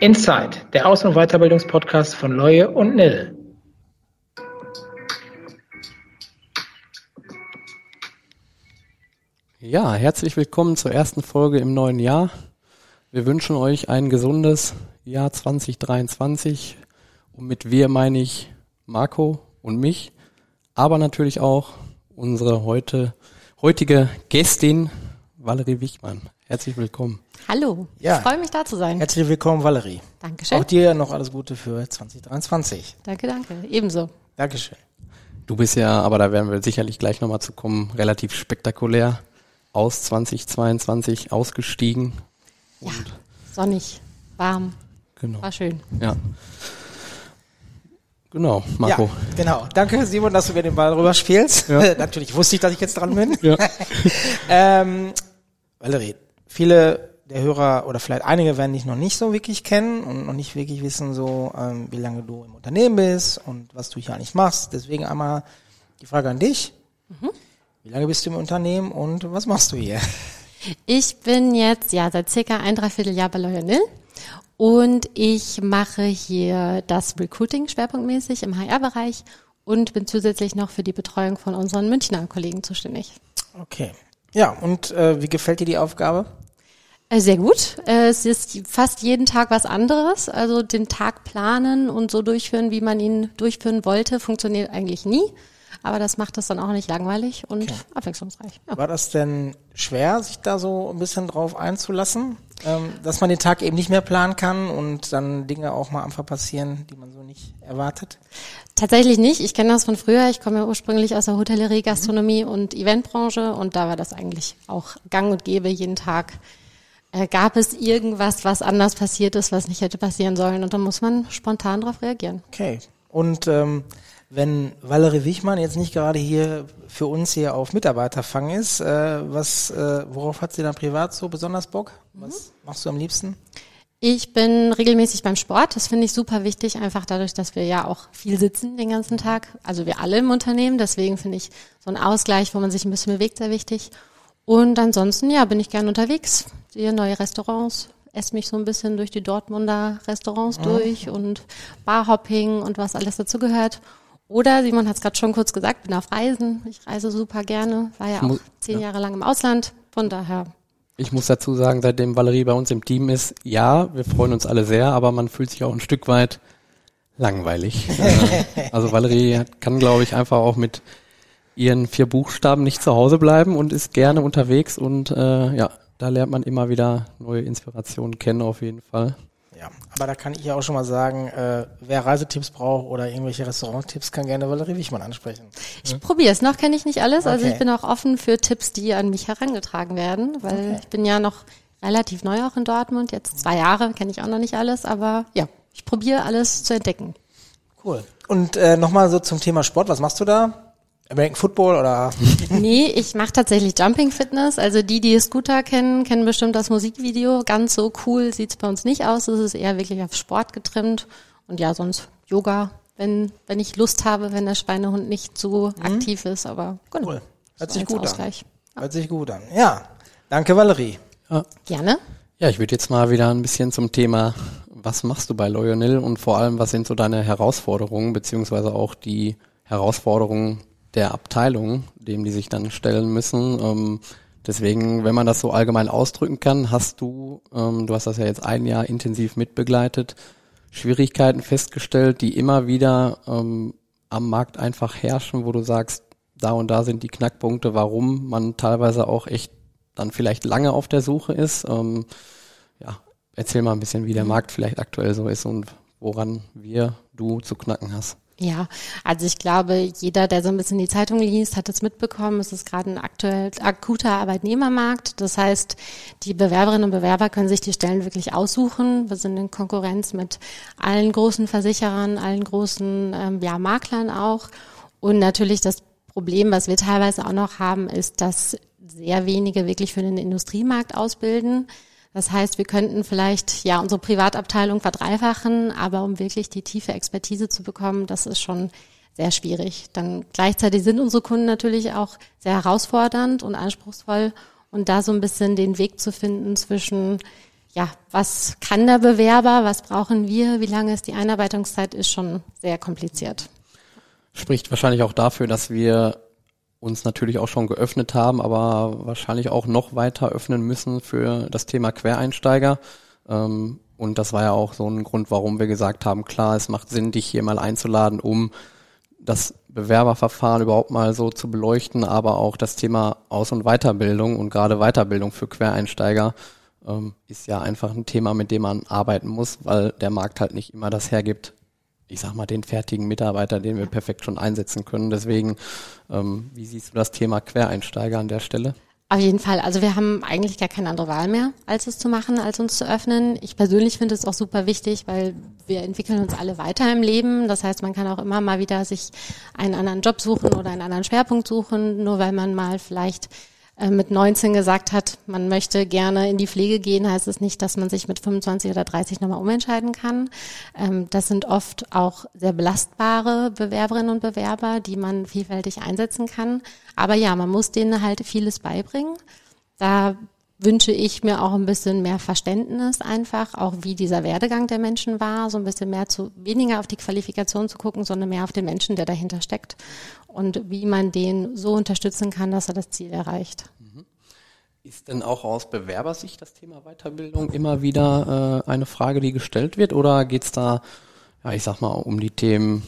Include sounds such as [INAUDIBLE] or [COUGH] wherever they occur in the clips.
Inside, der Aus- und Weiterbildungspodcast von Leue und Nil. Ja, herzlich willkommen zur ersten Folge im neuen Jahr. Wir wünschen euch ein gesundes Jahr 2023. Und mit wir meine ich Marco und mich, aber natürlich auch unsere heute, heutige Gästin Valerie Wichmann. Herzlich willkommen. Hallo, Ja. ich freue mich da zu sein. Herzlich willkommen, Valerie. Dankeschön. Auch dir noch alles Gute für 2023. Danke, danke. Ebenso. Dankeschön. Du bist ja, aber da werden wir sicherlich gleich nochmal zu kommen, relativ spektakulär aus 2022 ausgestiegen. Ja, sonnig, warm, Genau. war schön. Ja. Genau, Marco. Ja, genau. Danke, Simon, dass du mir den Ball rüberspielst. Ja. [LAUGHS] Natürlich wusste ich, dass ich jetzt dran bin. Ja. [LAUGHS] ähm, Valerie, viele der Hörer oder vielleicht einige werden dich noch nicht so wirklich kennen und noch nicht wirklich wissen, so ähm, wie lange du im Unternehmen bist und was du hier eigentlich machst. Deswegen einmal die Frage an dich. Wie lange bist du im Unternehmen und was machst du hier? Ich bin jetzt ja seit circa ein Dreivierteljahr bei Lionel und ich mache hier das Recruiting schwerpunktmäßig im HR-Bereich und bin zusätzlich noch für die Betreuung von unseren Münchner Kollegen zuständig. Okay. Ja, und äh, wie gefällt dir die Aufgabe? Äh, Sehr gut. Äh, Es ist fast jeden Tag was anderes. Also den Tag planen und so durchführen, wie man ihn durchführen wollte, funktioniert eigentlich nie. Aber das macht es dann auch nicht langweilig und abwechslungsreich. Ja. War das denn schwer, sich da so ein bisschen drauf einzulassen, ähm, dass man den Tag eben nicht mehr planen kann und dann Dinge auch mal einfach passieren, die man so nicht erwartet? Tatsächlich nicht. Ich kenne das von früher. Ich komme ja ursprünglich aus der Hotellerie, Gastronomie und Eventbranche und da war das eigentlich auch gang und gäbe jeden Tag. Äh, gab es irgendwas, was anders passiert ist, was nicht hätte passieren sollen und dann muss man spontan darauf reagieren. Okay. Und ähm, wenn Valerie Wichmann jetzt nicht gerade hier für uns hier auf Mitarbeiterfang ist, äh, was, äh, worauf hat sie dann privat so besonders Bock? Was machst du am liebsten? Ich bin regelmäßig beim Sport. Das finde ich super wichtig, einfach dadurch, dass wir ja auch viel sitzen den ganzen Tag. Also wir alle im Unternehmen. Deswegen finde ich so ein Ausgleich, wo man sich ein bisschen bewegt, sehr wichtig. Und ansonsten, ja, bin ich gern unterwegs. Sehe neue Restaurants, esse mich so ein bisschen durch die Dortmunder Restaurants durch und Barhopping und was alles dazu gehört. Oder, Simon hat es gerade schon kurz gesagt, bin auf Reisen. Ich reise super gerne. War ja auch zehn Jahre lang im Ausland. Von daher Ich muss dazu sagen, seitdem Valerie bei uns im Team ist, ja, wir freuen uns alle sehr, aber man fühlt sich auch ein Stück weit langweilig. [LAUGHS] Äh, also Valerie kann, glaube ich, einfach auch mit ihren vier Buchstaben nicht zu Hause bleiben und ist gerne unterwegs und äh, ja, da lernt man immer wieder neue Inspirationen kennen auf jeden Fall. Ja, aber da kann ich ja auch schon mal sagen, äh, wer Reisetipps braucht oder irgendwelche Restauranttipps, kann gerne Valerie Wichmann ansprechen. Ich probiere es. Noch kenne ich nicht alles. Also Okay. ich bin auch offen für Tipps, die an mich herangetragen werden, weil ich bin ja noch relativ neu auch in Dortmund. Jetzt zwei Jahre kenne ich auch noch nicht alles, aber ja, ich probiere alles zu entdecken. Cool. Und äh, nochmal so zum Thema Sport, was machst du da? American Football oder? [LAUGHS] nee, ich mache tatsächlich Jumping Fitness. Also die, die Scooter kennen, kennen bestimmt das Musikvideo. Ganz so cool sieht's bei uns nicht aus. Es ist eher wirklich auf Sport getrimmt. Und ja, sonst Yoga, wenn, wenn ich Lust habe, wenn der Schweinehund nicht so aktiv ist. Aber genau. Cool. Hört sich gut an. Ausgleich. Hört sich gut an. Ja, danke Valerie. Ja. Gerne. Ja, ich würde jetzt mal wieder ein bisschen zum Thema, was machst du bei Lionel und vor allem, was sind so deine Herausforderungen, beziehungsweise auch die Herausforderungen der Abteilung, dem die sich dann stellen müssen. Ähm, deswegen, wenn man das so allgemein ausdrücken kann, hast du, ähm, du hast das ja jetzt ein Jahr intensiv mitbegleitet, Schwierigkeiten festgestellt, die immer wieder ähm, am Markt einfach herrschen, wo du sagst, da und da sind die Knackpunkte, warum man teilweise auch echt dann vielleicht lange auf der Suche ist. Ähm, ja, erzähl mal ein bisschen, wie der Markt vielleicht aktuell so ist und woran wir, du zu knacken hast. Ja, also ich glaube, jeder, der so ein bisschen die Zeitung liest, hat es mitbekommen. Es ist gerade ein aktuell akuter Arbeitnehmermarkt. Das heißt, die Bewerberinnen und Bewerber können sich die Stellen wirklich aussuchen. Wir sind in Konkurrenz mit allen großen Versicherern, allen großen ähm, ja, Maklern auch. Und natürlich das Problem, was wir teilweise auch noch haben, ist, dass sehr wenige wirklich für den Industriemarkt ausbilden. Das heißt, wir könnten vielleicht ja unsere Privatabteilung verdreifachen, aber um wirklich die tiefe Expertise zu bekommen, das ist schon sehr schwierig. Dann gleichzeitig sind unsere Kunden natürlich auch sehr herausfordernd und anspruchsvoll und da so ein bisschen den Weg zu finden zwischen ja, was kann der Bewerber, was brauchen wir, wie lange ist die Einarbeitungszeit, ist schon sehr kompliziert. Spricht wahrscheinlich auch dafür, dass wir uns natürlich auch schon geöffnet haben, aber wahrscheinlich auch noch weiter öffnen müssen für das Thema Quereinsteiger. Ähm, und das war ja auch so ein Grund, warum wir gesagt haben, klar, es macht Sinn, dich hier mal einzuladen, um das Bewerberverfahren überhaupt mal so zu beleuchten, aber auch das Thema Aus- und Weiterbildung und gerade Weiterbildung für Quereinsteiger ähm, ist ja einfach ein Thema, mit dem man arbeiten muss, weil der Markt halt nicht immer das hergibt, ich sag mal, den fertigen Mitarbeiter, den wir perfekt schon einsetzen können. Deswegen, ähm, wie siehst du das Thema Quereinsteiger an der Stelle? Auf jeden Fall. Also wir haben eigentlich gar keine andere Wahl mehr, als es zu machen, als uns zu öffnen. Ich persönlich finde es auch super wichtig, weil wir entwickeln uns alle weiter im Leben. Das heißt, man kann auch immer mal wieder sich einen anderen Job suchen oder einen anderen Schwerpunkt suchen, nur weil man mal vielleicht mit 19 gesagt hat, man möchte gerne in die Pflege gehen, heißt es nicht, dass man sich mit 25 oder 30 nochmal umentscheiden kann. Ähm, das sind oft auch sehr belastbare Bewerberinnen und Bewerber, die man vielfältig einsetzen kann. Aber ja, man muss denen halt vieles beibringen. Da wünsche ich mir auch ein bisschen mehr Verständnis einfach, auch wie dieser Werdegang der Menschen war, so ein bisschen mehr zu, weniger auf die Qualifikation zu gucken, sondern mehr auf den Menschen, der dahinter steckt und wie man den so unterstützen kann, dass er das Ziel erreicht. Mhm. Ist denn auch aus Bewerbersicht das Thema Weiterbildung immer wieder äh, eine Frage, die gestellt wird oder geht's da, ja, ich sag mal, um die Themen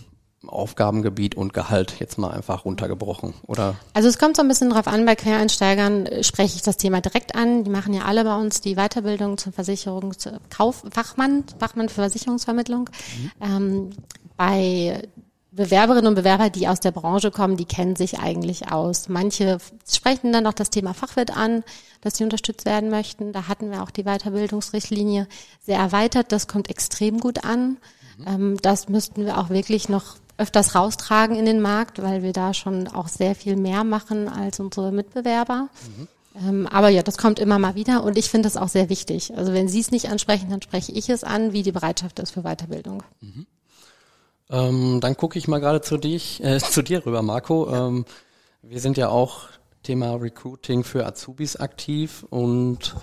Aufgabengebiet und Gehalt jetzt mal einfach runtergebrochen, oder? Also es kommt so ein bisschen drauf an, bei Quereinsteigern äh, spreche ich das Thema direkt an. Die machen ja alle bei uns die Weiterbildung zur Versicherungskauf, Fachmann, Fachmann für Versicherungsvermittlung. Mhm. Ähm, bei Bewerberinnen und Bewerber, die aus der Branche kommen, die kennen sich eigentlich aus. Manche sprechen dann auch das Thema Fachwirt an, dass sie unterstützt werden möchten. Da hatten wir auch die Weiterbildungsrichtlinie sehr erweitert. Das kommt extrem gut an. Mhm. Ähm, das müssten wir auch wirklich noch öfters raustragen in den Markt, weil wir da schon auch sehr viel mehr machen als unsere Mitbewerber. Mhm. Ähm, aber ja, das kommt immer mal wieder und ich finde das auch sehr wichtig. Also wenn Sie es nicht ansprechen, dann spreche ich es an, wie die Bereitschaft ist für Weiterbildung. Mhm. Ähm, dann gucke ich mal gerade zu, dich, äh, [LAUGHS] zu dir rüber, Marco. Ja. Ähm, wir sind ja auch Thema Recruiting für Azubis aktiv und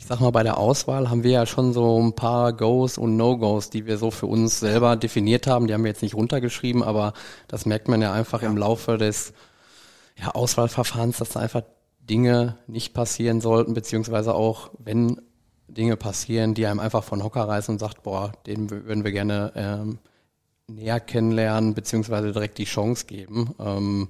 ich sag mal, bei der Auswahl haben wir ja schon so ein paar Goes und No-Goes, die wir so für uns selber definiert haben. Die haben wir jetzt nicht runtergeschrieben, aber das merkt man ja einfach ja. im Laufe des ja, Auswahlverfahrens, dass da einfach Dinge nicht passieren sollten, beziehungsweise auch, wenn Dinge passieren, die einem einfach von Hocker reißen und sagt, boah, den würden wir gerne ähm, näher kennenlernen, beziehungsweise direkt die Chance geben. Ähm,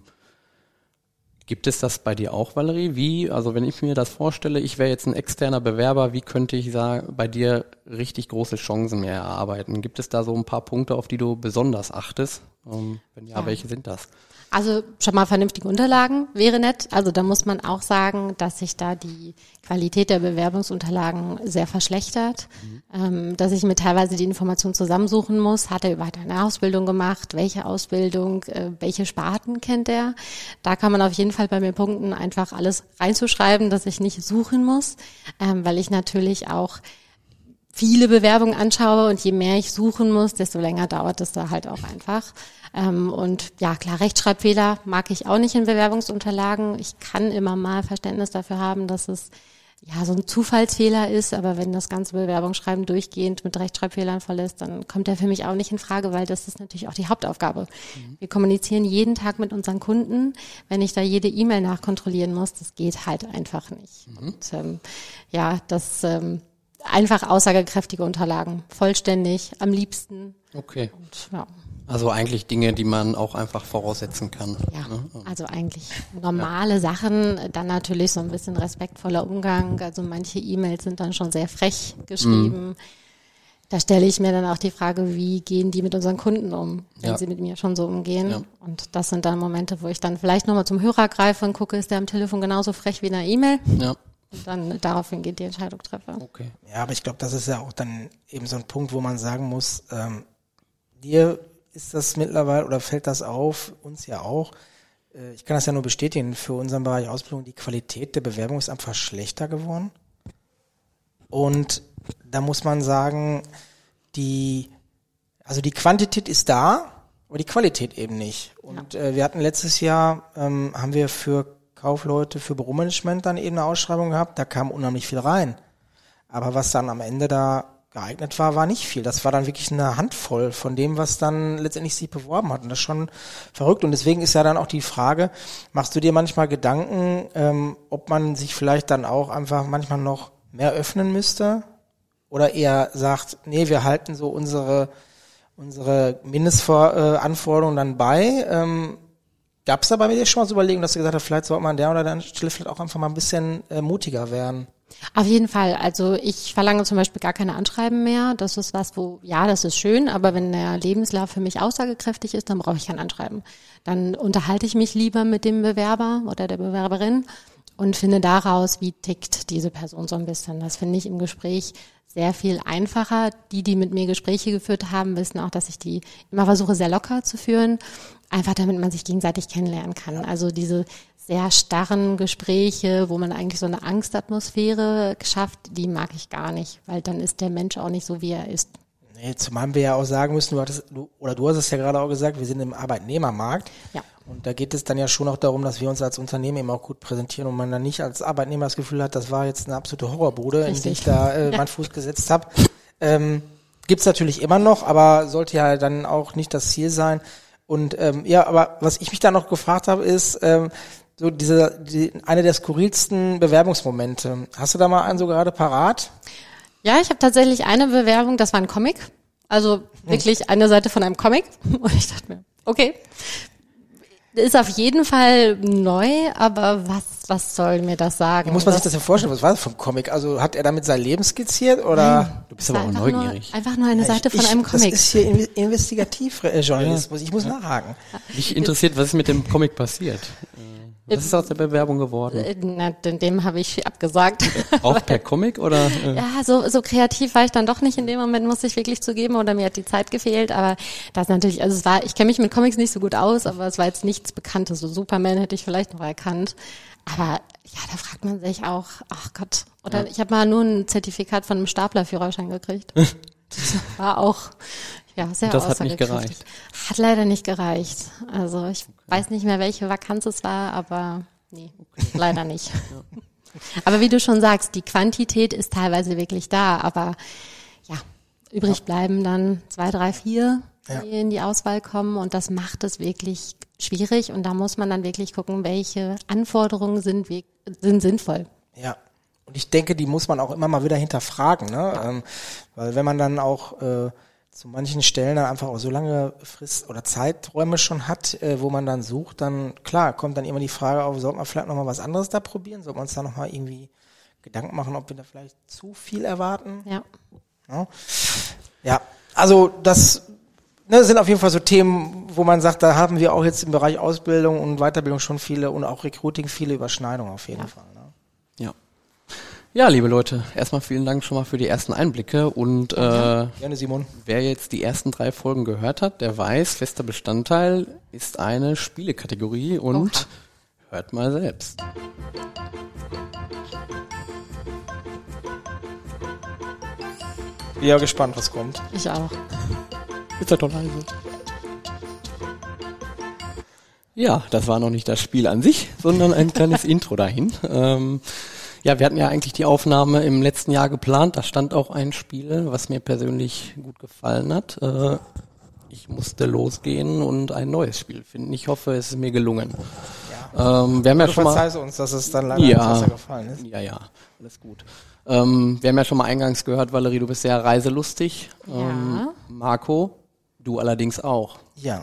gibt es das bei dir auch, Valerie? Wie, also wenn ich mir das vorstelle, ich wäre jetzt ein externer Bewerber, wie könnte ich sagen, bei dir richtig große Chancen mehr erarbeiten? Gibt es da so ein paar Punkte, auf die du besonders achtest? Ähm, wenn ja, ja, welche sind das? Also schon mal vernünftige Unterlagen wäre nett. Also da muss man auch sagen, dass sich da die Qualität der Bewerbungsunterlagen sehr verschlechtert, mhm. ähm, dass ich mir teilweise die Informationen zusammensuchen muss. Hat er überhaupt eine Ausbildung gemacht? Welche Ausbildung? Äh, welche Sparten kennt er? Da kann man auf jeden Fall bei mir punkten, einfach alles reinzuschreiben, dass ich nicht suchen muss, ähm, weil ich natürlich auch viele Bewerbungen anschaue und je mehr ich suchen muss, desto länger dauert es da halt auch einfach. Ähm, und ja, klar, Rechtschreibfehler mag ich auch nicht in Bewerbungsunterlagen. Ich kann immer mal Verständnis dafür haben, dass es ja so ein Zufallsfehler ist, aber wenn das ganze Bewerbungsschreiben durchgehend mit Rechtschreibfehlern voll ist, dann kommt der für mich auch nicht in Frage, weil das ist natürlich auch die Hauptaufgabe. Mhm. Wir kommunizieren jeden Tag mit unseren Kunden. Wenn ich da jede E-Mail nachkontrollieren muss, das geht halt einfach nicht. Mhm. Und ähm, ja, das ähm, einfach aussagekräftige Unterlagen, vollständig, am liebsten. Okay. Und, ja. Also eigentlich Dinge, die man auch einfach voraussetzen kann. Ja, ne? also eigentlich normale ja. Sachen, dann natürlich so ein bisschen respektvoller Umgang. Also manche E-Mails sind dann schon sehr frech geschrieben. Mhm. Da stelle ich mir dann auch die Frage, wie gehen die mit unseren Kunden um, wenn ja. sie mit mir schon so umgehen. Ja. Und das sind dann Momente, wo ich dann vielleicht nochmal zum Hörer greife und gucke, ist der am Telefon genauso frech wie in der E-Mail? Ja. Und dann daraufhin geht die Entscheidung treffe. Okay. Ja, aber ich glaube, das ist ja auch dann eben so ein Punkt, wo man sagen muss, ähm, dir ist das mittlerweile oder fällt das auf, uns ja auch. Äh, ich kann das ja nur bestätigen, für unseren Bereich Ausbildung, die Qualität der Bewerbung ist einfach schlechter geworden. Und da muss man sagen, die, also die Quantität ist da, aber die Qualität eben nicht. Und ja. äh, wir hatten letztes Jahr, ähm, haben wir für Kaufleute, für Büromanagement dann eben eine Ausschreibung gehabt, da kam unheimlich viel rein. Aber was dann am Ende da geeignet war, war nicht viel. Das war dann wirklich eine Handvoll von dem, was dann letztendlich sich beworben hat. Und das ist schon verrückt. Und deswegen ist ja dann auch die Frage, machst du dir manchmal Gedanken, ähm, ob man sich vielleicht dann auch einfach manchmal noch mehr öffnen müsste? Oder eher sagt, nee, wir halten so unsere, unsere Mindestanforderungen dann bei. Ähm, Gab es da bei dir schon mal so Überlegungen, dass du gesagt hast, vielleicht sollte man an der oder der Stelle vielleicht auch einfach mal ein bisschen äh, mutiger werden? Auf jeden Fall. Also ich verlange zum Beispiel gar keine Anschreiben mehr. Das ist was, wo, ja, das ist schön, aber wenn der Lebenslauf für mich aussagekräftig ist, dann brauche ich kein Anschreiben. Dann unterhalte ich mich lieber mit dem Bewerber oder der Bewerberin und finde daraus, wie tickt diese Person so ein bisschen. Das finde ich im Gespräch sehr viel einfacher. Die, die mit mir Gespräche geführt haben, wissen auch, dass ich die immer versuche, sehr locker zu führen. Einfach damit man sich gegenseitig kennenlernen kann. Also diese sehr starren Gespräche, wo man eigentlich so eine Angstatmosphäre schafft, die mag ich gar nicht, weil dann ist der Mensch auch nicht so, wie er ist. Nee, zumal wir ja auch sagen müssen, du hattest, du, oder du hast es ja gerade auch gesagt, wir sind im Arbeitnehmermarkt. Ja. Und da geht es dann ja schon auch darum, dass wir uns als Unternehmen eben auch gut präsentieren und man dann nicht als Arbeitnehmer das Gefühl hat, das war jetzt eine absolute Horrorbude, Richtig. in die ich da äh, [LAUGHS] ja. meinen Fuß gesetzt habe. Ähm, Gibt natürlich immer noch, aber sollte ja dann auch nicht das Ziel sein. Und ähm, ja, aber was ich mich da noch gefragt habe, ist, ähm, so diese, die, eine der skurrilsten Bewerbungsmomente. Hast du da mal einen so gerade parat? Ja, ich habe tatsächlich eine Bewerbung, das war ein Comic. Also wirklich eine Seite von einem Comic. [LAUGHS] Und ich dachte mir, okay, ist auf jeden Fall neu, aber was, was soll mir das sagen? Wie muss man sich das denn vorstellen? Was war das vom Comic? Also hat er damit sein Leben skizziert oder? Nein, du bist aber auch neugierig. Nur, einfach nur eine Seite ich, von einem Comic. Das ist hier Investigativjournalismus. Ich muss nachhaken. Mich interessiert, was ist mit dem Comic passiert? Was ist aus der Bewerbung geworden? Äh, na, dem habe ich abgesagt. [LAUGHS] Auch per Comic oder? Äh? Ja, so, so kreativ war ich dann doch nicht in dem Moment, muss ich wirklich zugeben, oder mir hat die Zeit gefehlt. Aber das natürlich, also es war, ich kenne mich mit Comics nicht so gut aus, aber es war jetzt nichts Bekanntes. So Superman hätte ich vielleicht noch erkannt. Aber ja, da fragt man sich auch, ach Gott. Oder ja. ich habe mal nur ein Zertifikat von einem Staplerführerschein gekriegt. [LAUGHS] das war auch, ja, sehr Das hat nicht gereicht. Hat leider nicht gereicht. Also ich okay. weiß nicht mehr, welche Vakanz es war, aber nee, okay. leider nicht. [LAUGHS] ja. [LAUGHS] Aber wie du schon sagst, die Quantität ist teilweise wirklich da, aber ja, übrig ja. bleiben dann zwei, drei, vier, die ja. in die Auswahl kommen und das macht es wirklich schwierig und da muss man dann wirklich gucken, welche Anforderungen sind, sind sinnvoll. Ja, und ich denke, die muss man auch immer mal wieder hinterfragen, ne? Ja. Ähm, weil wenn man dann auch äh, zu manchen Stellen dann einfach auch so lange Frist oder Zeiträume schon hat, äh, wo man dann sucht, dann klar, kommt dann immer die Frage auf, sollte man vielleicht nochmal was anderes da probieren? Sollte man uns da nochmal irgendwie Gedanken machen, ob wir da vielleicht zu viel erwarten? Ja. Ja, ja also das ne, sind auf jeden Fall so Themen, wo man sagt, da haben wir auch jetzt im Bereich Ausbildung und Weiterbildung schon viele und auch Recruiting viele Überschneidungen auf jeden ja. Fall. Ne? Ja. Ja, liebe Leute, erstmal vielen Dank schon mal für die ersten Einblicke und äh, Gerne, Simon. wer jetzt die ersten drei Folgen gehört hat, der weiß, fester Bestandteil ist eine Spielekategorie und Oha. hört mal selbst. Bin ja gespannt, was kommt. Ich auch. Ist ja doch leise. Ja, das war noch nicht das Spiel an sich, sondern ein kleines [LAUGHS] Intro dahin. Ähm, ja, wir hatten ja eigentlich die Aufnahme im letzten Jahr geplant. Da stand auch ein Spiel, was mir persönlich gut gefallen hat. Äh, ich musste losgehen und ein neues Spiel finden. Ich hoffe, es ist mir gelungen. Ja. Ähm, wir haben ja schon mal uns, dass es dann leider ja, nicht gefallen ist. Ja, ja, alles gut. Ähm, wir haben ja schon mal eingangs gehört, Valerie, du bist sehr reiselustig. Ähm, ja. Marco, du allerdings auch. Ja.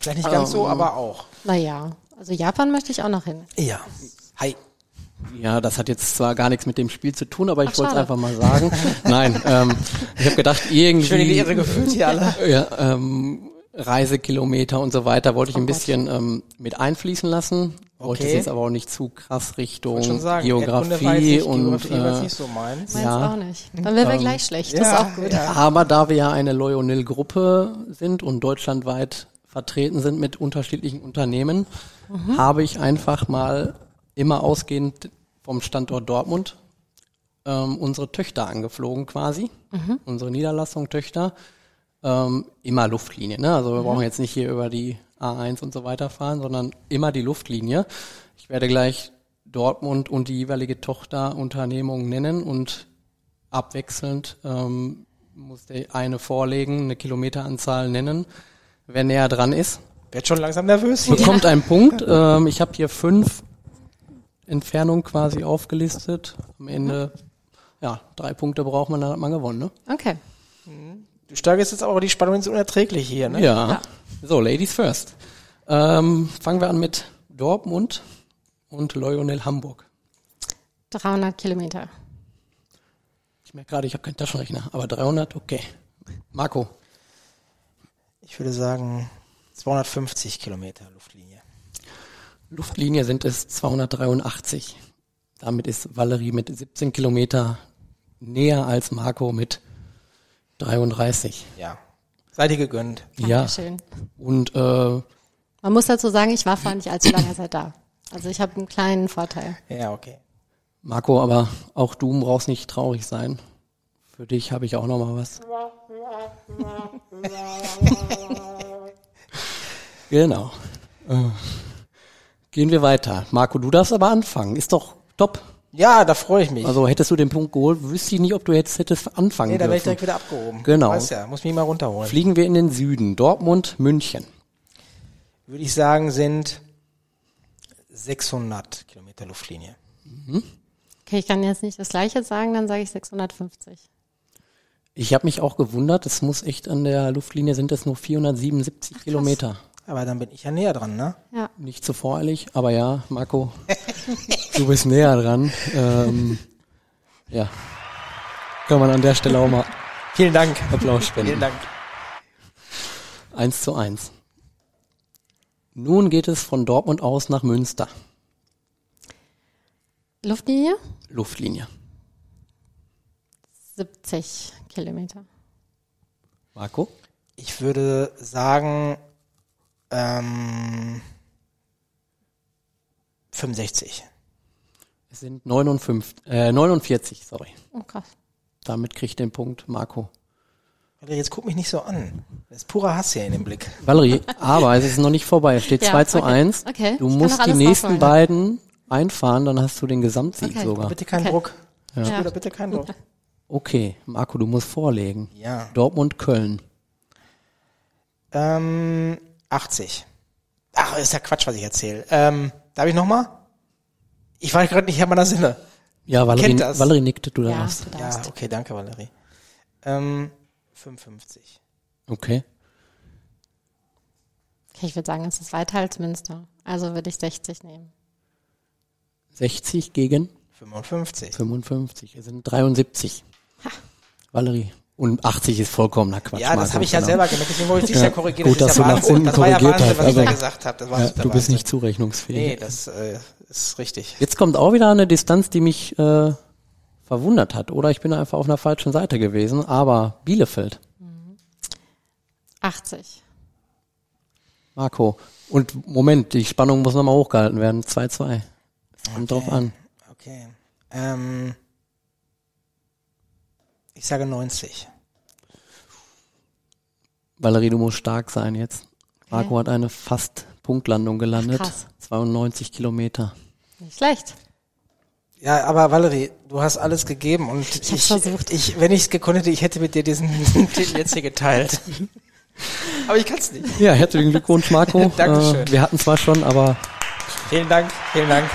Vielleicht nicht ganz so, ähm, aber auch. Naja, also Japan möchte ich auch noch hin. Ja. Hi. Ja, das hat jetzt zwar gar nichts mit dem Spiel zu tun, aber ich wollte es einfach mal sagen. [LAUGHS] Nein, ähm, ich habe gedacht, irgendwie... Schön in die Irre gefühlt hier alle. [LAUGHS] Ja, ähm, Reisekilometer und so weiter wollte ich oh ein bisschen ähm, mit einfließen lassen. Wollte okay. es jetzt aber auch nicht zu krass Richtung sagen, Geografie und Geografie, äh, nicht so meins. Ja, auch nicht. Dann wären wir ähm, gleich schlecht. Ja, das ist auch gut. Ja. Aber da wir ja eine Loyonil-Gruppe sind und deutschlandweit vertreten sind mit unterschiedlichen Unternehmen, mhm. habe ich einfach mal immer ausgehend vom Standort Dortmund ähm, unsere Töchter angeflogen quasi, mhm. unsere Niederlassung Töchter, ähm, immer Luftlinie. Ne? Also wir mhm. brauchen jetzt nicht hier über die A1 und so weiter fahren, sondern immer die Luftlinie. Ich werde gleich Dortmund und die jeweilige Tochterunternehmung nennen und abwechselnd ähm, muss der eine vorlegen, eine Kilometeranzahl nennen. Wer näher dran ist, Werd schon langsam nervös hier. bekommt einen Punkt. [LAUGHS] Ähm, ich habe hier fünf Entfernungen quasi aufgelistet. Am Ende, ja, drei Punkte braucht man, dann hat man gewonnen, ne? Okay. Du steigerst jetzt aber die Spannung ins Unerträgliche hier, ne? Ja. So, Ladies first. Ähm, fangen wir an mit Dortmund und Lionel Hamburg. 300 Kilometer. Ich merke gerade, ich habe keinen Taschenrechner, aber 300, okay. Marco, Ich würde sagen 250 Kilometer Luftlinie. Luftlinie sind es 283. Damit ist Valerie mit 17 Kilometer näher als Marco mit 33. Ja. Seid ihr gegönnt. Ja. Dankeschön. Und äh, Man muss dazu sagen, ich war vorher nicht allzu lange Zeit da. Also ich habe einen kleinen Vorteil. Ja, okay. Marco, aber auch du brauchst nicht traurig sein. Für dich habe ich auch noch mal was. [LAUGHS] genau. Äh, gehen wir weiter. Marco, du darfst aber anfangen. Ist doch top. Ja, da freue ich mich. Also hättest du den Punkt geholt, wüsste ich nicht, ob du jetzt hättest anfangen nee, da werde ich direkt wieder abgehoben. Genau. Weißt ja, muss mich mal runterholen. Fliegen wir in den Süden. Dortmund, München. Würde ich sagen, sind 600 Kilometer Luftlinie. Okay, ich kann jetzt nicht das gleiche sagen, dann sage ich 650. Ich habe mich auch gewundert, es muss echt an der Luftlinie sind es nur 477 Kilometer. Aber dann bin ich ja näher dran, ne? Ja. Nicht zu voreilig, aber ja, Marco, du bist näher dran. Ähm, ja, kann man an der Stelle auch mal Vielen Dank. Applaus spenden. Vielen Dank. Eins zu eins. Nun geht es von Dortmund aus nach Münster. Luftlinie? Luftlinie. 70 Kilometer. Marco? Ich würde sagen, ähm, 65. Es sind 59, äh, 49, sorry. Oh, krass. Damit kriegt den Punkt Marco. Alter, Jetzt guck mich nicht so an. Das ist purer Hass hier in dem Blick. Valerie, aber es ist noch nicht vorbei. Es steht Ja, 2 zu okay. 1. Okay, Du ich musst die nächsten nachholen. beiden einfahren, dann hast du den Gesamtsieg Okay. sogar. Bitte keinen Okay. Druck. Ja. Oder bitte keinen Druck. Okay, Marco, du musst vorlegen. Ja. Dortmund, Köln. Ähm, 80. Ach, ist ja Quatsch, was ich erzähle. Ähm, darf ich nochmal? Ich war gerade nicht Herr meiner Sinne. Ja, Valerie, Kennt das. Valerie nickte, du Ja, darfst. du Ja, okay, danke, Valerie. Ähm, 55. Okay. Okay, ich würde sagen, es ist weiter als Münster. Also würde ich 60 nehmen. 60 gegen 55. 55. Es sind 73. Valerie. Und 80 ist vollkommener Quatsch. Ja, das habe ich ja genau. selber gemerkt, deswegen wollte ich dich Ja, ja korrigieren. gut, das ist dass ja du nach unten das war ja korrigiert Wahnsinn, hast, was ich da gesagt habe. Das war Ja, du bist Wahnsinn. nicht zurechnungsfähig. Nee, das äh, ist richtig. Jetzt kommt auch wieder eine Distanz, die mich äh, verwundert hat. Oder ich bin einfach auf einer falschen Seite gewesen. Aber Bielefeld, 80. Marco. Und Moment, die Spannung muss nochmal hochgehalten werden. 2-2. Es kommt drauf an. Okay. Ähm, ich sage 90. Valerie, du musst stark sein jetzt. Marco hat eine fast Punktlandung gelandet. Ach, krass. 92 Kilometer. Nicht schlecht. Ja, aber Valerie, du hast alles gegeben und ich, hab's versucht. ich wenn ich es gekonnt hätte, ich hätte mit dir diesen, [LAUGHS] Titel jetzt hier geteilt. [LAUGHS] aber ich kann es nicht. Ja, herzlichen Glückwunsch, Marco. [LAUGHS] Dankeschön. Äh, wir hatten zwar schon, aber Vielen Dank, vielen Dank.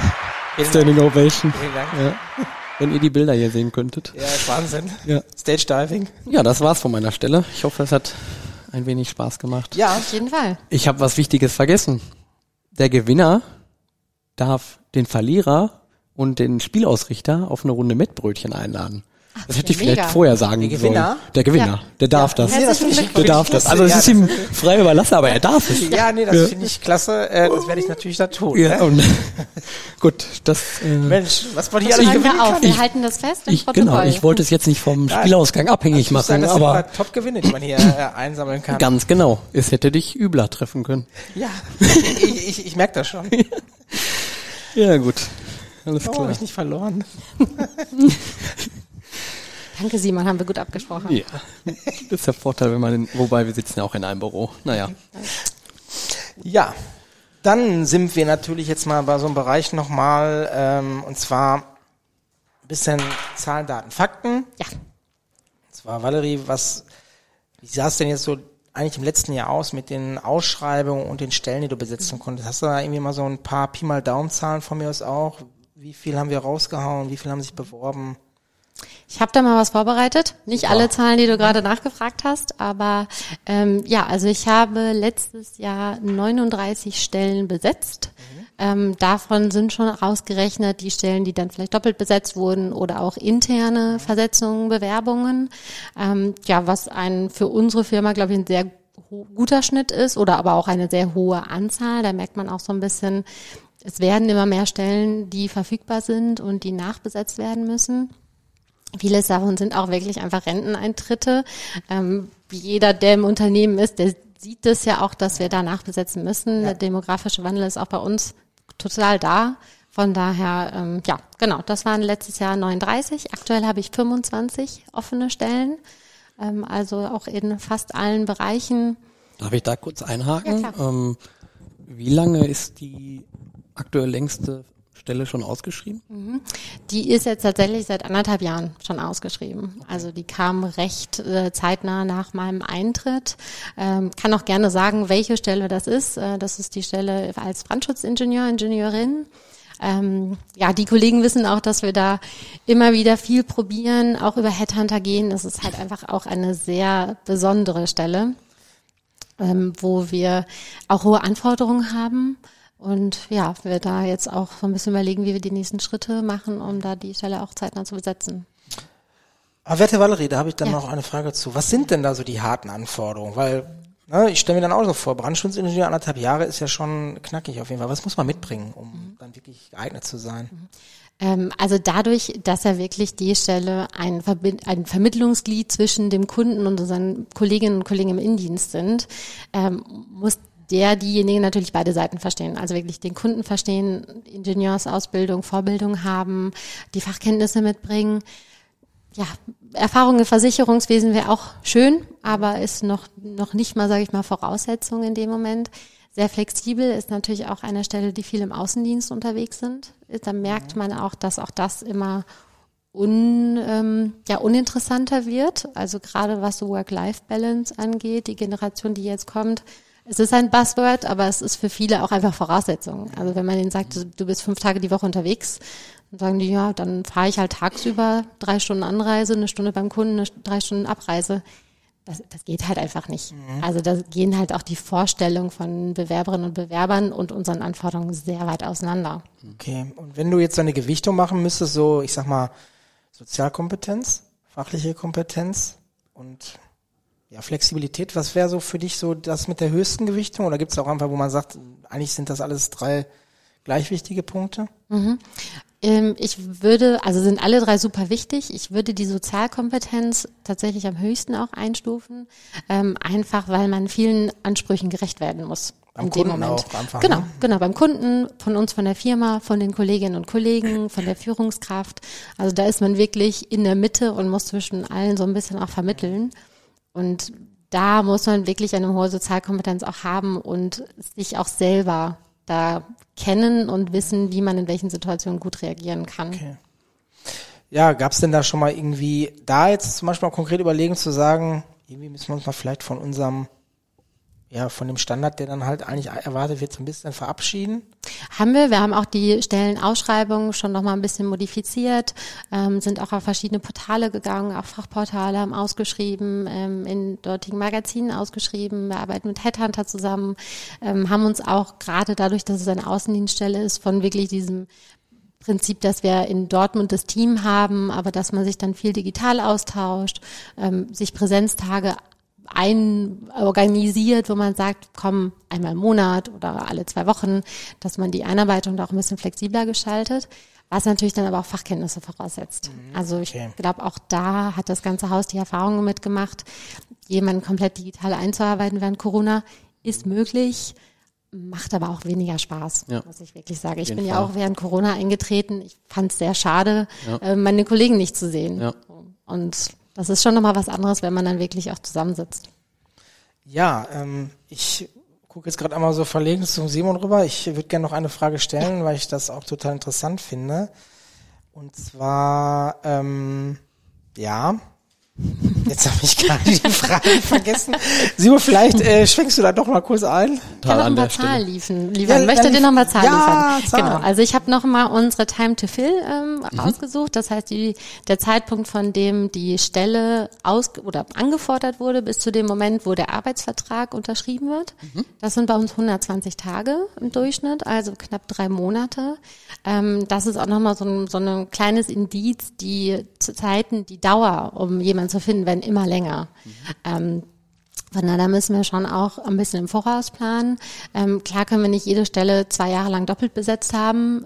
Vielen Dank. Standing Ovation. Vielen Dank. Ja. Wenn ihr die Bilder hier sehen könntet. Ja, Wahnsinn. Ja. Stage Diving. Ja, das war's von meiner Stelle. Ich hoffe, es hat ein wenig Spaß gemacht. Ja, Auf jeden Fall. Ich habe was Wichtiges vergessen. Der Gewinner darf den Verlierer und den Spielausrichter auf eine Runde Mettbrötchen einladen. Das hätte ich mega. vielleicht vorher sagen Der Gewinner? sollen. Der Gewinner, Ja. der darf Ja. das. Nee, das finde ich Der darf das. Also es Ja, ist ihm frei überlassen, aber er darf es. ja, nee, das finde ich klasse. Äh, das werde ich natürlich da tun. Ja, ne? und [LAUGHS] gut, das äh, Mensch, was man hier Das alles gewinnen wir auf. kann. Wir Ich- halten das fest im ich Protokoll. genau, ich wollte es jetzt nicht vom Spielausgang abhängig Ich muss sagen, machen, das sind aber immer Top-Gewinne, die man hier äh, [LAUGHS] einsammeln kann. ganz genau, es hätte dich übler treffen können. Ja, [LAUGHS] ich, ich, ich merke das schon. Ja, gut. Alles Warum klar. habe ich nicht verloren? Danke, Simon, haben wir gut abgesprochen. Ja, das ist der Vorteil, wenn man, in, wobei wir sitzen ja auch in einem Büro. Naja, Ja, dann sind wir natürlich jetzt mal bei so einem Bereich nochmal, ähm, und zwar bisschen Zahlen, Daten, Fakten. Ja. Und zwar, Valerie, was, wie sah es denn jetzt so eigentlich im letzten Jahr aus mit den Ausschreibungen und den Stellen, die du besetzen konntest? Hast du da irgendwie mal so ein paar Pi mal Daumen-Zahlen von mir aus auch? Wie viel haben wir rausgehauen? Wie viel haben sich beworben? Ich habe da mal was vorbereitet. Nicht alle Zahlen, die du gerade nachgefragt hast, aber ähm, ja, also ich habe letztes Jahr 39 Stellen besetzt. Ähm, davon sind schon rausgerechnet die Stellen, die dann vielleicht doppelt besetzt wurden oder auch interne Versetzungen, Bewerbungen. Ähm, ja, was ein für unsere Firma, glaube ich, ein sehr guter Schnitt ist oder aber auch eine sehr hohe Anzahl. Da merkt man auch so ein bisschen, es werden immer mehr Stellen, die verfügbar sind und die nachbesetzt werden müssen. Vieles davon sind auch wirklich einfach Renteneintritte. Ähm, jeder, der im Unternehmen ist, der sieht es ja auch, dass wir da nachbesetzen müssen. Der demografische Wandel ist auch bei uns total da. Von daher, ähm, ja, genau, das waren letztes Jahr 39. Aktuell habe ich 25 offene Stellen. Ähm, also auch in fast allen Bereichen. Darf ich da kurz einhaken? Ja, ähm, wie lange ist die aktuell längste Stelle schon ausgeschrieben? Die ist jetzt tatsächlich seit anderthalb Jahren schon ausgeschrieben. Also die kam recht äh, zeitnah nach meinem Eintritt. Ähm, kann auch gerne sagen, welche Stelle das ist. Äh, das ist die Stelle als Brandschutzingenieur, Ingenieurin. Ähm, ja, die Kollegen wissen auch, dass wir da immer wieder viel probieren, auch über Headhunter gehen. Das ist halt einfach auch eine sehr besondere Stelle, ähm, wo wir auch hohe Anforderungen haben. Und ja, wir da jetzt auch so ein bisschen überlegen, wie wir die nächsten Schritte machen, um da die Stelle auch zeitnah zu besetzen. Aber werte Valerie, da habe ich dann Ja. noch eine Frage zu. Was sind denn da so die harten Anforderungen? Weil, ne, ich stelle mir dann auch so vor, Brandschutzingenieur anderthalb Jahre ist ja schon knackig auf jeden Fall. Was muss man mitbringen, um dann wirklich geeignet zu sein? Ähm, also dadurch, dass er wirklich die Stelle ein, Verbind ein Vermittlungsglied zwischen dem Kunden und unseren Kolleginnen und Kollegen im Indienst sind, ähm, muss der diejenige natürlich beide Seiten verstehen. Also wirklich den Kunden verstehen, Ingenieursausbildung, Vorbildung haben, die Fachkenntnisse mitbringen. Ja, Erfahrung im Versicherungswesen wäre auch schön, aber ist noch, noch nicht mal, sage ich mal, Voraussetzung in dem Moment. Sehr flexibel ist natürlich auch eine Stelle, die viel im Außendienst unterwegs sind. Da merkt man auch, dass auch das immer un, ähm, ja, uninteressanter wird. Also gerade was so Work-Life-Balance angeht, die Generation, die jetzt kommt. Es ist ein Buzzword, aber es ist für viele auch einfach Voraussetzung. Also wenn man denen sagt, du- bist fünf Tage die Woche unterwegs, dann sagen die, ja, dann fahre ich halt tagsüber drei Stunden Anreise, eine Stunde beim Kunden, eine, drei Stunden Abreise. Das, das geht halt einfach nicht. Also da gehen halt auch die Vorstellungen von Bewerberinnen und Bewerbern und unseren Anforderungen sehr weit auseinander. Okay. Und wenn du jetzt so eine Gewichtung machen müsstest, so, ich sag mal, Sozialkompetenz, fachliche Kompetenz und ja, Flexibilität, was wäre so für dich so das mit der höchsten Gewichtung? Oder gibt es auch einfach, wo man sagt, eigentlich sind das alles drei gleich wichtige Punkte? Ähm, ich würde, also sind alle drei super wichtig. Ich würde die Sozialkompetenz tatsächlich am höchsten auch einstufen, ähm, einfach weil man vielen Ansprüchen gerecht werden muss. Beim in dem Kunden Moment. auch einfach, Genau, ne? genau, beim Kunden, von uns, von der Firma, von den Kolleginnen und Kollegen, von der Führungskraft. Also da ist man wirklich in der Mitte und muss zwischen allen so ein bisschen auch vermitteln. Und da muss man wirklich eine hohe Sozialkompetenz auch haben und sich auch selber da kennen und wissen, wie man in welchen Situationen gut reagieren kann. Okay. Ja, gab es denn da schon mal irgendwie, da jetzt zum Beispiel auch konkret überlegen zu sagen, irgendwie müssen wir uns mal vielleicht von unserem, ja, von dem Standard, der dann halt eigentlich erwartet wird, so ein bisschen verabschieden? Haben wir. Wir haben auch die Stellenausschreibung schon nochmal ein bisschen modifiziert, ähm, sind auch auf verschiedene Portale gegangen, auch Fachportale haben ausgeschrieben, ähm, in dortigen Magazinen ausgeschrieben. Wir arbeiten mit Headhunter zusammen, ähm, haben uns auch gerade dadurch, dass es eine Außendienststelle ist, von wirklich diesem Prinzip, dass wir in Dortmund das Team haben, aber dass man sich dann viel digital austauscht, ähm, sich Präsenztage ein organisiert, wo man sagt, komm einmal im Monat oder alle zwei Wochen, dass man die Einarbeitung da auch ein bisschen flexibler gestaltet, was natürlich dann aber auch Fachkenntnisse voraussetzt. Also ich okay. glaube, auch da hat das ganze Haus die Erfahrungen mitgemacht, jemanden komplett digital einzuarbeiten während Corona ist möglich, macht aber auch weniger Spaß, Ja. muss ich wirklich sagen. Ich bin ja Fall. auch während Corona eingetreten. Ich fand es sehr schade, Ja. äh, meine Kollegen nicht zu sehen. Ja. Und das ist schon nochmal was anderes, wenn man dann wirklich auch zusammensitzt. Ja, ähm, ich gucke jetzt gerade einmal so verlegen zum Simon rüber. Ich würde gerne noch eine Frage stellen, weil ich das auch total interessant finde. Und zwar, ähm, ja, Jetzt habe ich gerade die [LAUGHS] Frage vergessen. Simon, vielleicht äh, schwenkst du da doch mal kurz ein. Ich kann noch ein paar Zahlen liefern. liefern. Ja, Möchtet ihr noch mal Zahlen ja, liefern? Zahlen. Genau. Also ich habe noch mal unsere Time to Fill ähm, mhm. ausgesucht. Das heißt, die, der Zeitpunkt, von dem die Stelle aus oder angefordert wurde, bis zu dem Moment, wo der Arbeitsvertrag unterschrieben wird. Mhm. Das sind bei uns 120 Tage im Durchschnitt, also knapp drei Monate. Ähm, das ist auch noch mal so ein, so ein kleines Indiz, die Zeiten, die Dauer, um jemanden zu finden, werden immer länger. Mhm. Ähm, von daher müssen wir schon auch ein bisschen im Voraus planen. Ähm, klar können wir nicht jede Stelle zwei Jahre lang doppelt besetzt haben,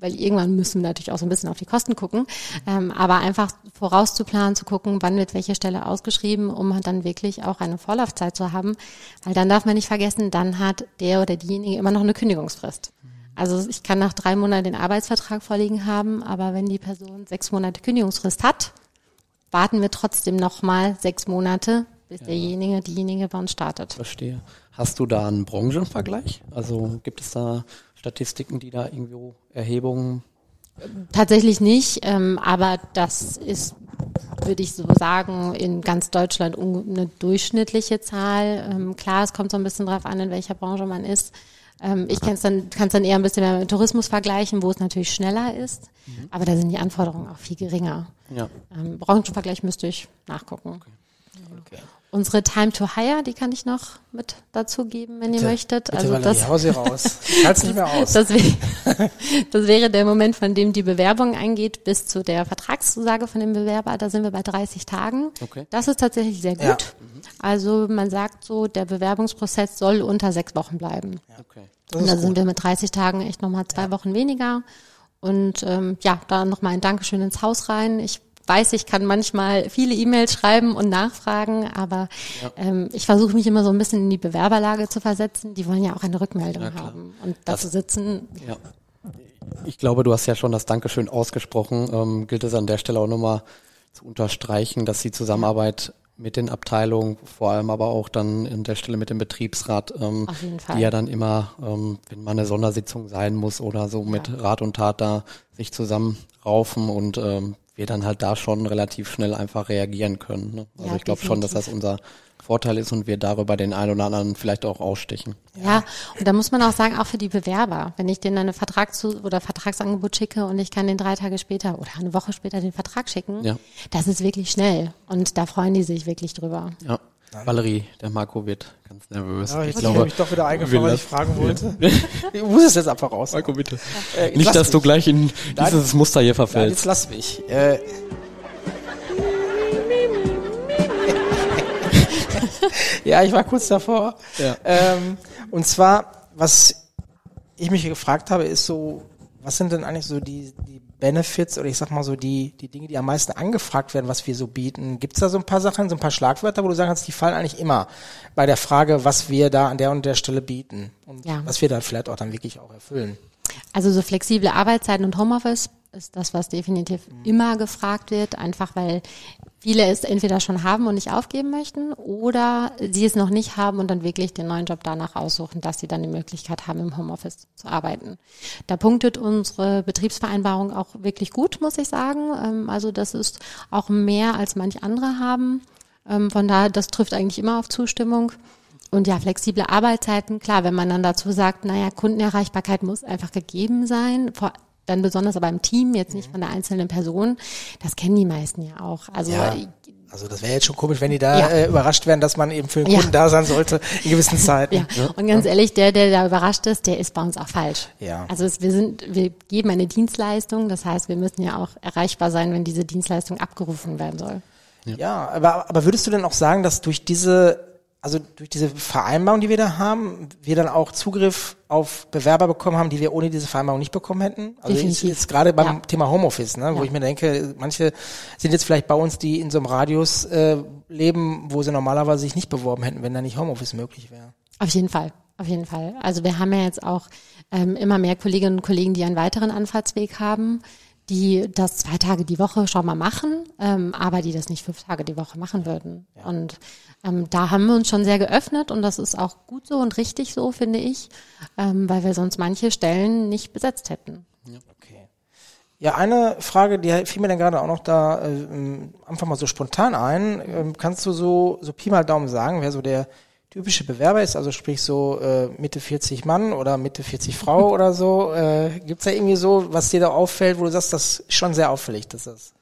weil irgendwann müssen wir natürlich auch so ein bisschen auf die Kosten gucken. Ähm, aber einfach vorauszuplanen, zu gucken, wann wird welche Stelle ausgeschrieben, um dann wirklich auch eine Vorlaufzeit zu haben. Weil dann darf man nicht vergessen, dann hat der oder diejenige immer noch eine Kündigungsfrist. Also ich kann nach drei Monaten den Arbeitsvertrag vorliegen haben, aber wenn die Person sechs Monate Kündigungsfrist hat, warten wir trotzdem nochmal sechs Monate, bis ja. derjenige, diejenige bei uns startet. Verstehe. Hast du da einen Branchenvergleich? Also gibt es da Statistiken, die da irgendwo Erhebungen? Tatsächlich nicht, ähm, aber das ist, würde ich so sagen, in ganz Deutschland eine durchschnittliche Zahl. Ähm, klar, es kommt so ein bisschen drauf an, in welcher Branche man ist. Ähm, ich kann es dann, kann's dann eher ein bisschen mit Tourismus vergleichen, wo es natürlich schneller ist, mhm. aber da sind die Anforderungen auch viel geringer. Ja. Ähm, Branchenvergleich müsste ich nachgucken. Okay. Okay. Unsere Time to Hire, die kann ich noch mit dazu geben, wenn bitte, ihr möchtet. Bitte, also das, hau sie raus. Ich nicht mehr aus. [LAUGHS] Das, wäre, das wäre der Moment, von dem die Bewerbung eingeht, bis zu der Vertragszusage von dem Bewerber. Da sind wir bei 30 Tagen. Okay. Das ist tatsächlich sehr gut. Ja. Also man sagt so, der Bewerbungsprozess soll unter sechs Wochen bleiben. Okay. Und da sind wir mit 30 Tagen echt nochmal zwei ja. Wochen weniger. Und ähm, ja, da nochmal ein Dankeschön ins Haus rein. Ich weiß, ich kann manchmal viele E-Mails schreiben und nachfragen, aber ja. ähm, ich versuche mich immer so ein bisschen in die Bewerberlage zu versetzen. Die wollen ja auch eine Rückmeldung ja, haben. Und dazu sitzen. Ja. Ich glaube, du hast ja schon das Dankeschön ausgesprochen. Ähm, gilt es an der Stelle auch nochmal zu unterstreichen, dass die Zusammenarbeit mit den Abteilungen, vor allem aber auch dann in der Stelle mit dem Betriebsrat, ähm, die ja dann immer, ähm, wenn mal eine Sondersitzung sein muss oder so, mit Rat und Tat da sich zusammenraufen und ähm, wir dann halt da schon relativ schnell einfach reagieren können. Ne? Also ja, ich glaube schon, dass das unser Vorteil ist und wir darüber den einen oder anderen vielleicht auch ausstechen. Ja, und da muss man auch sagen, auch für die Bewerber, wenn ich denen eine Vertrag zu oder Vertragsangebot schicke und ich kann den drei Tage später oder eine Woche später den Vertrag schicken, ja. das ist wirklich schnell und da freuen die sich wirklich drüber. Ja. Valerie, der Marco wird ganz nervös. Ja, ich glaube, ich doch wieder eingefallen, was ich fragen wollte. [LAUGHS] ich muss es jetzt einfach raus. Marco, bitte. Äh, Nicht, dass mich. du gleich in dieses Nein, Muster hier verfällst. Nein, jetzt lass mich. Äh, [LAUGHS] ja, ich war kurz davor. Ja. Ähm, und zwar, was ich mich gefragt habe, ist so, was sind denn eigentlich so die, die Benefits oder ich sag mal so die, die Dinge, die am meisten angefragt werden, was wir so bieten. Gibt es da so ein paar Sachen, so ein paar Schlagwörter, wo du sagen kannst, die fallen eigentlich immer bei der Frage, was wir da an der und der Stelle bieten und ja. was wir dann vielleicht auch dann wirklich auch erfüllen? Also so flexible Arbeitszeiten und Homeoffice ist das, was definitiv mhm. immer gefragt wird, einfach weil viele es entweder schon haben und nicht aufgeben möchten oder sie es noch nicht haben und dann wirklich den neuen Job danach aussuchen, dass sie dann die Möglichkeit haben, im Homeoffice zu arbeiten. Da punktet unsere Betriebsvereinbarung auch wirklich gut, muss ich sagen. Ähm, also das ist auch mehr, als manche andere haben. Ähm, von daher, das trifft eigentlich immer auf Zustimmung. Und ja, flexible Arbeitszeiten, klar, wenn man dann dazu sagt, naja, Kundenerreichbarkeit muss einfach gegeben sein, vor dann besonders aber im Team, jetzt nicht von der einzelnen Person, das kennen die meisten ja auch. Also ja. Also das wäre jetzt schon komisch, wenn die da ja. äh, überrascht werden, dass man eben für den Kunden ja. da sein sollte in gewissen Zeiten. Ja. ja. Und ganz ehrlich, der, der da überrascht ist, der ist bei uns auch falsch. Ja. Also es, wir sind, wir geben eine Dienstleistung, das heißt, wir müssen ja auch erreichbar sein, wenn diese Dienstleistung abgerufen werden soll. Ja, aber, aber würdest du denn auch sagen, dass durch diese also durch diese Vereinbarung, die wir da haben, wir dann auch Zugriff auf Bewerber bekommen haben, die wir ohne diese Vereinbarung nicht bekommen hätten. Also jetzt, jetzt gerade beim ja. Thema Homeoffice, ne, wo ja. ich mir denke, manche sind jetzt vielleicht bei uns, die in so einem Radius äh, leben, wo sie normalerweise sich nicht beworben hätten, wenn da nicht Homeoffice möglich wäre. Auf jeden Fall. Auf jeden Fall. Also wir haben ja jetzt auch ähm, immer mehr Kolleginnen und Kollegen, die einen weiteren Anfahrtsweg haben die das zwei Tage die Woche schon mal machen, ähm, aber die das nicht fünf Tage die Woche machen würden. Ja. Und ähm, da haben wir uns schon sehr geöffnet und das ist auch gut so und richtig so, finde ich, ähm, weil wir sonst manche Stellen nicht besetzt hätten. Okay. Ja, eine Frage, die fiel mir dann gerade auch noch da äh, einfach mal so spontan ein. Ähm, kannst du so, so Pi mal Daumen sagen, wer so der typische Bewerber ist? Also sprich so äh, Mitte 40 Mann oder Mitte 40 Frau [LAUGHS] oder so. Äh, Gibt da irgendwie so, was dir da auffällt, wo du sagst, das ist schon sehr auffällig, dass das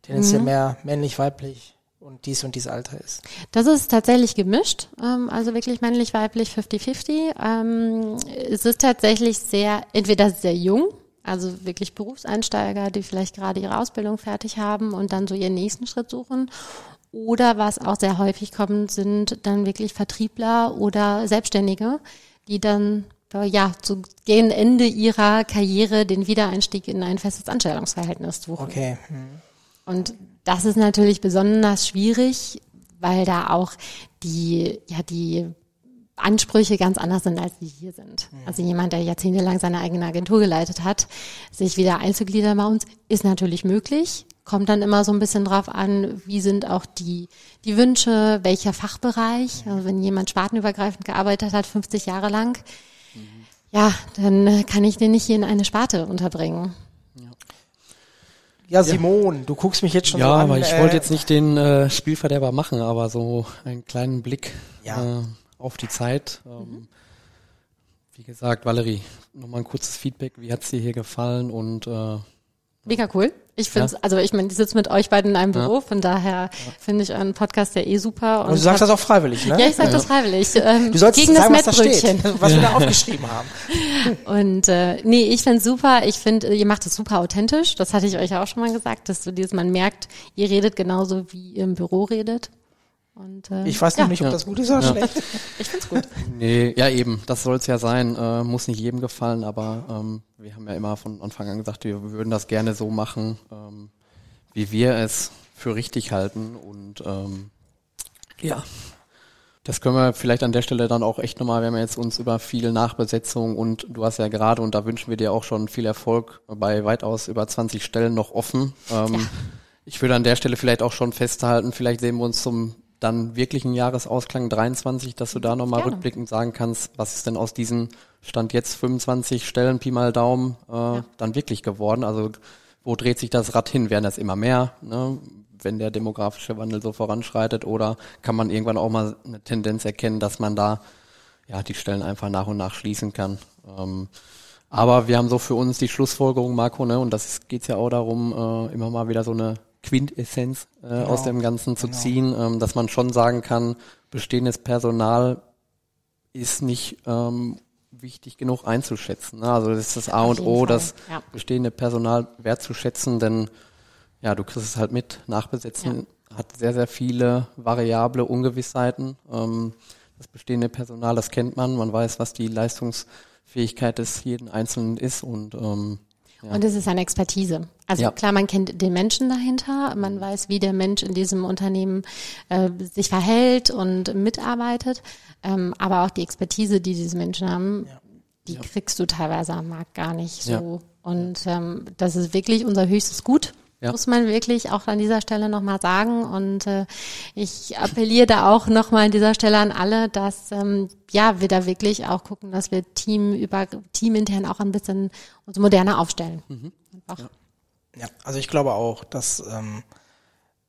tendenziell mhm. mehr männlich, weiblich und dies und dies Alter ist? Das ist tatsächlich gemischt, ähm, also wirklich männlich, weiblich, 50-50. Ähm, es ist tatsächlich sehr, entweder sehr jung, also wirklich Berufseinsteiger, die vielleicht gerade ihre Ausbildung fertig haben und dann so ihren nächsten Schritt suchen. Oder was auch sehr häufig kommt, sind dann wirklich Vertriebler oder Selbstständige, die dann ja zu gegen Ende ihrer Karriere den Wiedereinstieg in ein festes Anstellungsverhältnis suchen. Okay. Hm. Und das ist natürlich besonders schwierig, weil da auch die, ja, die Ansprüche ganz anders sind, als die hier sind. Mhm. Also jemand, der jahrzehntelang seine eigene Agentur geleitet hat, sich wieder einzugliedern bei uns, ist natürlich möglich. Kommt dann immer so ein bisschen drauf an, wie sind auch die, die Wünsche, welcher Fachbereich. Mhm. Also wenn jemand spartenübergreifend gearbeitet hat, 50 Jahre lang, mhm. ja, dann kann ich den nicht hier in eine Sparte unterbringen. Ja, Simon, ja. du guckst mich jetzt schon ja, so an. Ja, aber ich äh, wollte jetzt nicht den äh, Spielverderber machen, aber so einen kleinen Blick ja. äh, auf die Zeit. Ähm, mhm. Wie gesagt, Valerie, nochmal ein kurzes Feedback. Wie hat's dir hier gefallen und äh, Mega cool. Ich finde ja. also ich meine, ich sitze mit euch beiden in einem Büro, ja. von daher ja. finde ich euren Podcast ja eh super. Und, und du sagst das auch freiwillig, ne? Ja, ich sag das freiwillig. [LAUGHS] Ähm, du sollst gegen sagen, das Mettbrötchen. Was, da [LAUGHS] was wir da [LAUGHS] aufgeschrieben haben. Und äh, nee, ich finde super. Ich finde, ihr macht es super authentisch. Das hatte ich euch auch schon mal gesagt, dass du dieses, man merkt, ihr redet genauso, wie ihr im Büro redet. Und, äh, ich weiß noch nicht, ob das gut ist oder schlecht. [LAUGHS] ich find's gut. Nee, ja eben, das soll's ja sein. Äh, muss nicht jedem gefallen, aber ähm, wir haben ja immer von Anfang an gesagt, wir würden das gerne so machen, ähm, wie wir es für richtig halten. Und ähm, ja, das können wir vielleicht an der Stelle dann auch echt nochmal, wir haben jetzt uns über viel Nachbesetzung und du hast ja gerade, und da wünschen wir dir auch schon viel Erfolg bei weitaus über 20 Stellen noch offen. Ähm, ja. Ich würde an der Stelle vielleicht auch schon festhalten, vielleicht sehen wir uns zum dann wirklich ein Jahresausklang 23, dass du da nochmal rückblickend sagen kannst, was ist denn aus diesen Stand jetzt 25 Stellen, Pi mal Daumen, äh, ja. dann wirklich geworden? Also wo dreht sich das Rad hin? Werden das immer mehr, ne? wenn der demografische Wandel so voranschreitet? Oder kann man irgendwann auch mal eine Tendenz erkennen, dass man da ja die Stellen einfach nach und nach schließen kann? Ähm, aber wir haben so für uns die Schlussfolgerung, Marco, ne, und das geht ja auch darum, äh, immer mal wieder so eine Quintessenz äh, genau. aus dem Ganzen zu genau. ziehen, ähm, dass man schon sagen kann, bestehendes Personal ist nicht ähm, wichtig genug einzuschätzen. Ne? Also das ist das A und O, Fall. das ja. bestehende Personal wertzuschätzen, denn ja, du kriegst es halt mit. Nachbesetzen ja. hat sehr, sehr viele variable Ungewissheiten. Ähm, das bestehende Personal, das kennt man, man weiß, was die Leistungsfähigkeit des jeden Einzelnen ist und ähm, und es ist eine Expertise. Also ja. klar, man kennt den Menschen dahinter, man weiß, wie der Mensch in diesem Unternehmen äh, sich verhält und mitarbeitet, ähm, aber auch die Expertise, die diese Menschen haben, ja. die kriegst du teilweise am Markt gar nicht so. Und ähm, das ist wirklich unser höchstes Gut ja. muss man wirklich auch an dieser Stelle nochmal sagen. Und äh, ich appelliere da auch nochmal an dieser Stelle an alle, dass ähm, ja wir da wirklich auch gucken, dass wir Team über teamintern auch ein bisschen uns moderner aufstellen. Mhm. Ja. ja. also ich glaube auch, dass ähm,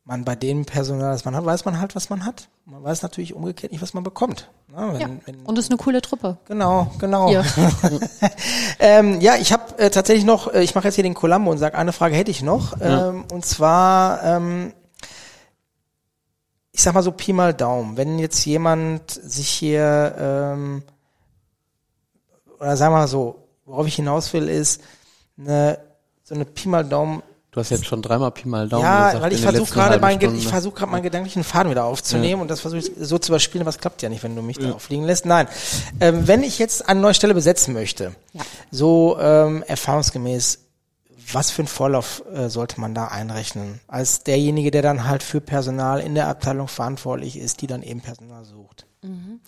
man bei dem Personal, das man hat, weiß man halt, was man hat. Man weiß natürlich umgekehrt nicht, was man bekommt. Ja, wenn, ja. Wenn, und es ist eine coole Truppe. Genau, genau. Ja, [LAUGHS] ähm, ja ich habe äh, tatsächlich noch, äh, ich mache jetzt hier den Columbo und sage, eine Frage hätte ich noch. Ja. Ähm, und zwar, ähm, ich sag mal so Pi mal Daumen, wenn jetzt jemand sich hier, ähm, oder sagen wir mal so, worauf ich hinaus will, ist, eine, so eine Pi mal Daumen Du hast jetzt schon dreimal Pi mal Daumen ja, gesagt. Ja, weil ich versuche gerade meinen, ich versuche gerade meinen gedanklichen Faden wieder aufzunehmen ja. und das versuche ich so zu überspielen, aber es klappt ja nicht, wenn du mich ja. da fliegen lässt. Nein, ähm, wenn ich jetzt eine neue Stelle besetzen möchte, ja. so ähm, erfahrungsgemäß, was für einen Vorlauf äh, sollte man da einrechnen? Als derjenige, der dann halt für Personal in der Abteilung verantwortlich ist, die dann eben Personal sucht. Mhm.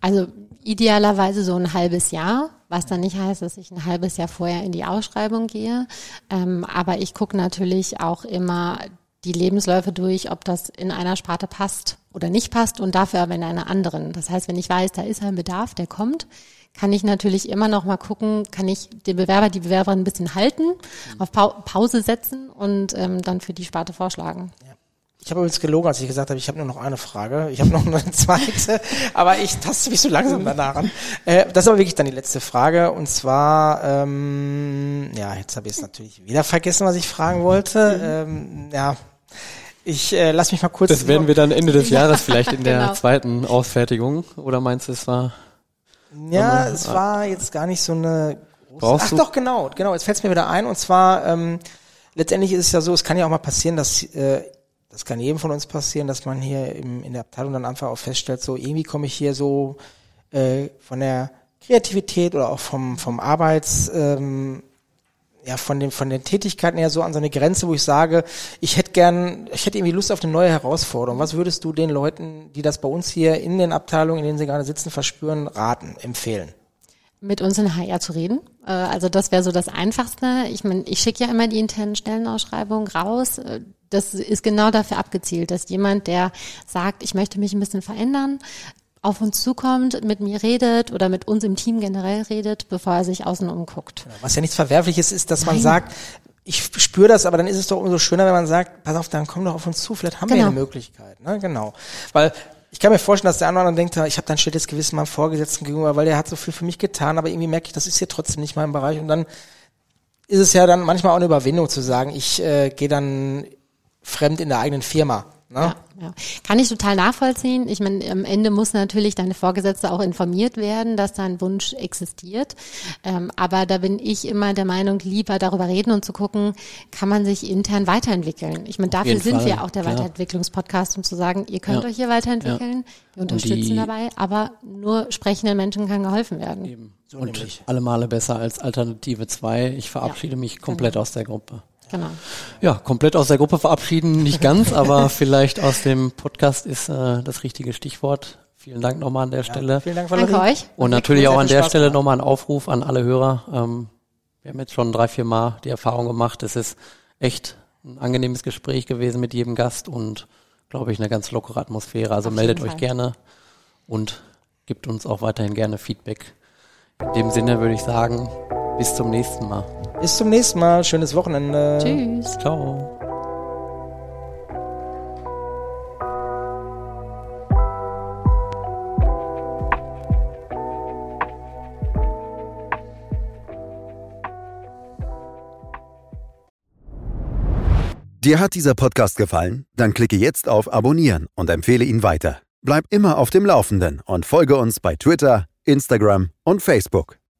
Also idealerweise so ein halbes Jahr, was dann nicht heißt, dass ich ein halbes Jahr vorher in die Ausschreibung gehe. Ähm, aber ich gucke natürlich auch immer die Lebensläufe durch, ob das in einer Sparte passt oder nicht passt und dafür aber in einer anderen. Das heißt, wenn ich weiß, da ist ein Bedarf, der kommt, kann ich natürlich immer noch mal gucken, kann ich den Bewerber, die Bewerberin ein bisschen halten, auf Pause setzen und ähm, dann für die Sparte vorschlagen. Ja. Ich habe übrigens gelogen, als ich gesagt habe, ich habe nur noch eine Frage. Ich habe noch eine [LAUGHS] zweite, aber ich taste mich so langsam danach an. Äh, das ist aber wirklich dann die letzte Frage. Und zwar, ähm, ja, jetzt habe ich es natürlich wieder vergessen, was ich fragen wollte. Ähm, ja, ich äh, lass mich mal kurz. Das werden wir dann Ende des Jahres vielleicht in der [LAUGHS] genau. zweiten Ausfertigung. Oder meinst du, es war? Ja, es war jetzt gar nicht so eine. Große, ach doch, genau, genau. Jetzt fällt es mir wieder ein. Und zwar ähm, letztendlich ist es ja so, es kann ja auch mal passieren, dass äh, das kann jedem von uns passieren, dass man hier im, in der Abteilung dann einfach auch feststellt, so irgendwie komme ich hier so äh, von der Kreativität oder auch vom, vom Arbeits, ähm, ja, von den, von den Tätigkeiten her so an so eine Grenze, wo ich sage, ich hätte gern, ich hätte irgendwie Lust auf eine neue Herausforderung. Was würdest du den Leuten, die das bei uns hier in den Abteilungen, in denen sie gerade sitzen, verspüren, raten, empfehlen? mit uns in HR zu reden. Äh, also das wäre so das Einfachste. Ich meine, ich schicke ja immer die internen Stellenausschreibungen raus. Das ist genau dafür abgezielt, dass jemand, der sagt, ich möchte mich ein bisschen verändern, auf uns zukommt, mit mir redet oder mit uns im Team generell redet, bevor er sich außen umguckt. Was ja nichts Verwerfliches ist, dass Nein. man sagt, ich spüre das, aber dann ist es doch umso schöner, wenn man sagt, pass auf, dann komm doch auf uns zu, vielleicht haben genau. wir eine Möglichkeit. Ne? Genau. Weil ich kann mir vorstellen, dass der andere dann denkt, ich habe dann schlechtes Gewissen meinem Vorgesetzten gegenüber, weil der hat so viel für mich getan, aber irgendwie merke ich, das ist hier trotzdem nicht mein Bereich. Und dann ist es ja dann manchmal auch eine Überwindung zu sagen, ich äh, gehe dann fremd in der eigenen Firma. Ne? Ja, ja. Kann ich total nachvollziehen. Ich meine, am Ende muss natürlich deine Vorgesetzte auch informiert werden, dass dein Wunsch existiert. Ähm, aber da bin ich immer der Meinung, lieber darüber reden und zu gucken, kann man sich intern weiterentwickeln. Ich meine, dafür sind Fall, wir auch der klar. Weiterentwicklungspodcast, um zu sagen, ihr könnt ja. euch hier weiterentwickeln, wir unterstützen die, dabei, aber nur sprechenden Menschen kann geholfen werden. Eben. So und nämlich. alle Male besser als Alternative 2. Ich verabschiede mich komplett genau. aus der Gruppe. Genau. Ja, komplett aus der Gruppe verabschieden, nicht ganz, [LAUGHS] aber vielleicht aus dem Podcast ist äh, das richtige Stichwort. Vielen Dank nochmal an der ja, Stelle. Vielen Dank, Valerie. Danke euch. Und natürlich auch an der Spaß Stelle nochmal ein Aufruf an alle Hörer. Ähm, wir haben jetzt schon drei, vier Mal die Erfahrung gemacht. Es ist echt ein angenehmes Gespräch gewesen mit jedem Gast und glaube ich eine ganz lockere Atmosphäre. Also Auf meldet euch gerne und gibt uns auch weiterhin gerne Feedback. In dem Sinne würde ich sagen, bis zum nächsten Mal. Bis zum nächsten Mal. Schönes Wochenende. Tschüss. Ciao. Dir hat dieser Podcast gefallen? Dann klicke jetzt auf Abonnieren und empfehle ihn weiter. Bleib immer auf dem Laufenden und folge uns bei Twitter, Instagram und Facebook.